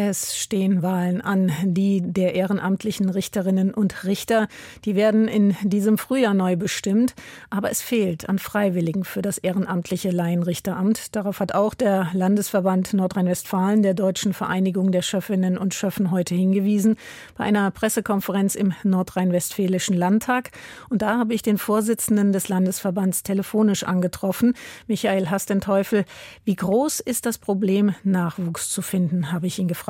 Es stehen Wahlen an, die der ehrenamtlichen Richterinnen und Richter. Die werden in diesem Frühjahr neu bestimmt. Aber es fehlt an Freiwilligen für das ehrenamtliche Laienrichteramt. Darauf hat auch der Landesverband Nordrhein-Westfalen der Deutschen Vereinigung der Schöffinnen und Schöffen heute hingewiesen bei einer Pressekonferenz im Nordrhein-Westfälischen Landtag. Und da habe ich den Vorsitzenden des Landesverbands telefonisch angetroffen, Michael Hastenteufel. Wie groß ist das Problem Nachwuchs zu finden, habe ich ihn gefragt.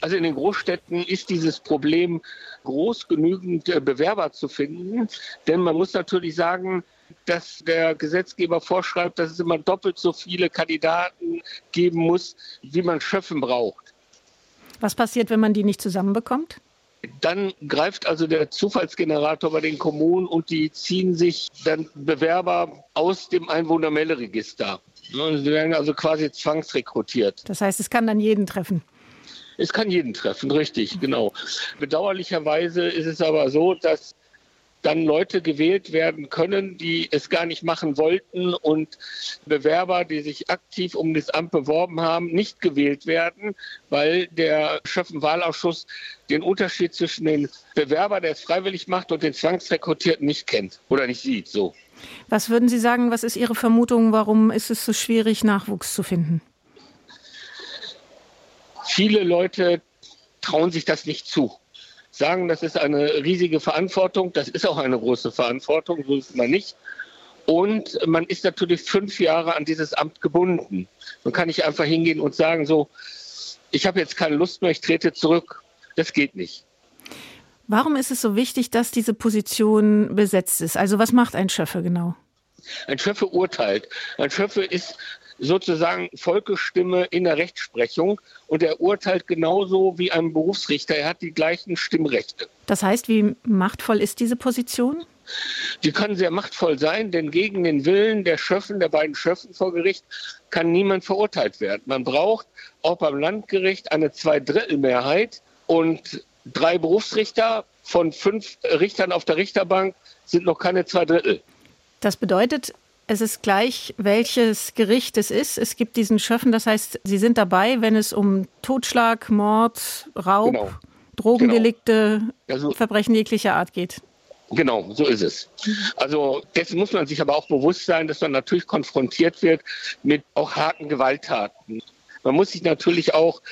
Also in den Großstädten ist dieses Problem groß genügend äh, Bewerber zu finden. Denn man muss natürlich sagen, dass der Gesetzgeber vorschreibt, dass es immer doppelt so viele Kandidaten geben muss, wie man Schöffen braucht. Was passiert, wenn man die nicht zusammenbekommt? Dann greift also der Zufallsgenerator bei den Kommunen und die ziehen sich dann Bewerber aus dem Einwohnermelderegister. Sie werden also quasi zwangsrekrutiert. Das heißt, es kann dann jeden treffen. Es kann jeden treffen, richtig, genau. Bedauerlicherweise ist es aber so, dass dann Leute gewählt werden können, die es gar nicht machen wollten und Bewerber, die sich aktiv um das Amt beworben haben, nicht gewählt werden, weil der Schöffenwahlausschuss den Unterschied zwischen dem Bewerber, der es freiwillig macht, und den Zwangsrekrutierten nicht kennt oder nicht sieht. So. Was würden Sie sagen, was ist Ihre Vermutung, warum ist es so schwierig, Nachwuchs zu finden? Viele Leute trauen sich das nicht zu. Sagen, das ist eine riesige Verantwortung. Das ist auch eine große Verantwortung, so ist man nicht. Und man ist natürlich fünf Jahre an dieses Amt gebunden. Man kann nicht einfach hingehen und sagen, so, ich habe jetzt keine Lust mehr, ich trete zurück. Das geht nicht. Warum ist es so wichtig, dass diese Position besetzt ist? Also was macht ein Schöffe genau? Ein Schöffe urteilt. Ein Schöffe ist sozusagen Volkesstimme in der Rechtsprechung und er urteilt genauso wie ein Berufsrichter. Er hat die gleichen Stimmrechte. Das heißt, wie machtvoll ist diese Position? Die kann sehr machtvoll sein, denn gegen den Willen der Schöffen, der beiden Schöffen vor Gericht, kann niemand verurteilt werden. Man braucht auch beim Landgericht eine Zweidrittelmehrheit und drei Berufsrichter von fünf Richtern auf der Richterbank sind noch keine zwei Drittel. Das bedeutet, es ist gleich, welches Gericht es ist. Es gibt diesen Schöffen, das heißt, Sie sind dabei, wenn es um Totschlag, Mord, Raub, genau. Drogendelikte, genau. Also, Verbrechen jeglicher Art geht. Genau, so ist es. Also dessen muss man sich aber auch bewusst sein, dass man natürlich konfrontiert wird mit auch harten Gewalttaten. Man muss sich natürlich auch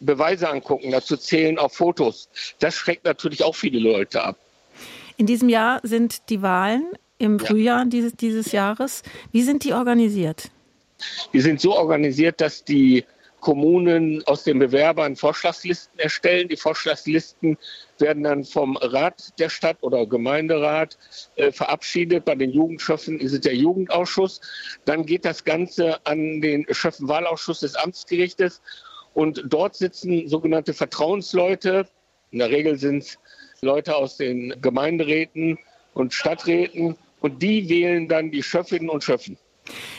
Beweise angucken, dazu zählen auch Fotos. Das schreckt natürlich auch viele Leute ab. In diesem Jahr sind die Wahlen im Frühjahr ja. dieses, dieses Jahres. Wie sind die organisiert? Die sind so organisiert, dass die Kommunen aus den Bewerbern Vorschlagslisten erstellen. Die Vorschlagslisten werden dann vom Rat der Stadt oder Gemeinderat äh, verabschiedet. Bei den Jugendschöffen ist es der Jugendausschuss. Dann geht das Ganze an den Schöffenwahlausschuss des Amtsgerichtes und dort sitzen sogenannte Vertrauensleute. In der Regel sind es Leute aus den Gemeinderäten und Stadträten und die wählen dann die Schöffinnen und Schöffen.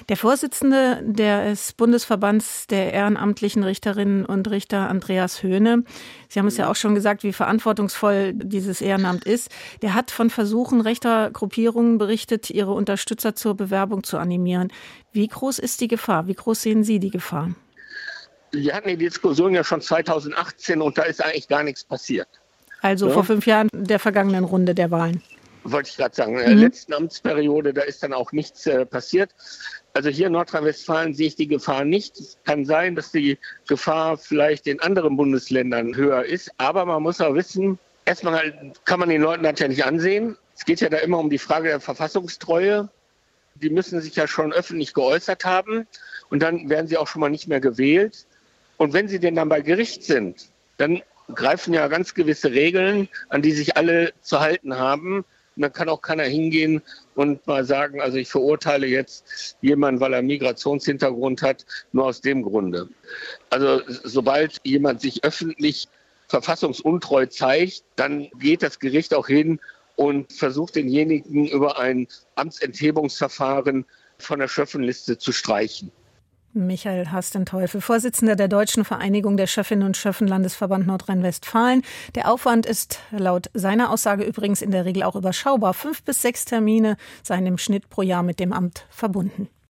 Der Vorsitzende des Bundesverbands der ehrenamtlichen Richterinnen und Richter, Andreas Höhne, Sie haben es ja auch schon gesagt, wie verantwortungsvoll dieses Ehrenamt ist, der hat von Versuchen rechter Gruppierungen berichtet, ihre Unterstützer zur Bewerbung zu animieren. Wie groß ist die Gefahr? Wie groß sehen Sie die Gefahr? Wir hatten die Diskussion ja schon 2018 und da ist eigentlich gar nichts passiert. Also ja? vor fünf Jahren der vergangenen Runde der Wahlen. Wollte ich gerade sagen. In der mhm. letzten Amtsperiode, da ist dann auch nichts äh, passiert. Also hier in Nordrhein-Westfalen sehe ich die Gefahr nicht. Es kann sein, dass die Gefahr vielleicht in anderen Bundesländern höher ist. Aber man muss auch wissen, erstmal kann man den Leuten das ja nicht ansehen. Es geht ja da immer um die Frage der Verfassungstreue. Die müssen sich ja schon öffentlich geäußert haben. Und dann werden sie auch schon mal nicht mehr gewählt. Und wenn sie denn dann bei Gericht sind, dann greifen ja ganz gewisse Regeln, an die sich alle zu halten haben. Und dann kann auch keiner hingehen und mal sagen, also ich verurteile jetzt jemanden, weil er Migrationshintergrund hat, nur aus dem Grunde. Also sobald jemand sich öffentlich verfassungsuntreu zeigt, dann geht das Gericht auch hin und versucht denjenigen über ein Amtsenthebungsverfahren von der Schöffenliste zu streichen. Michael Hastenteufel, Vorsitzender der Deutschen Vereinigung der Schöffinnen und Schöffen Landesverband Nordrhein-Westfalen. Der Aufwand ist laut seiner Aussage übrigens in der Regel auch überschaubar. Fünf bis sechs Termine seien im Schnitt pro Jahr mit dem Amt verbunden.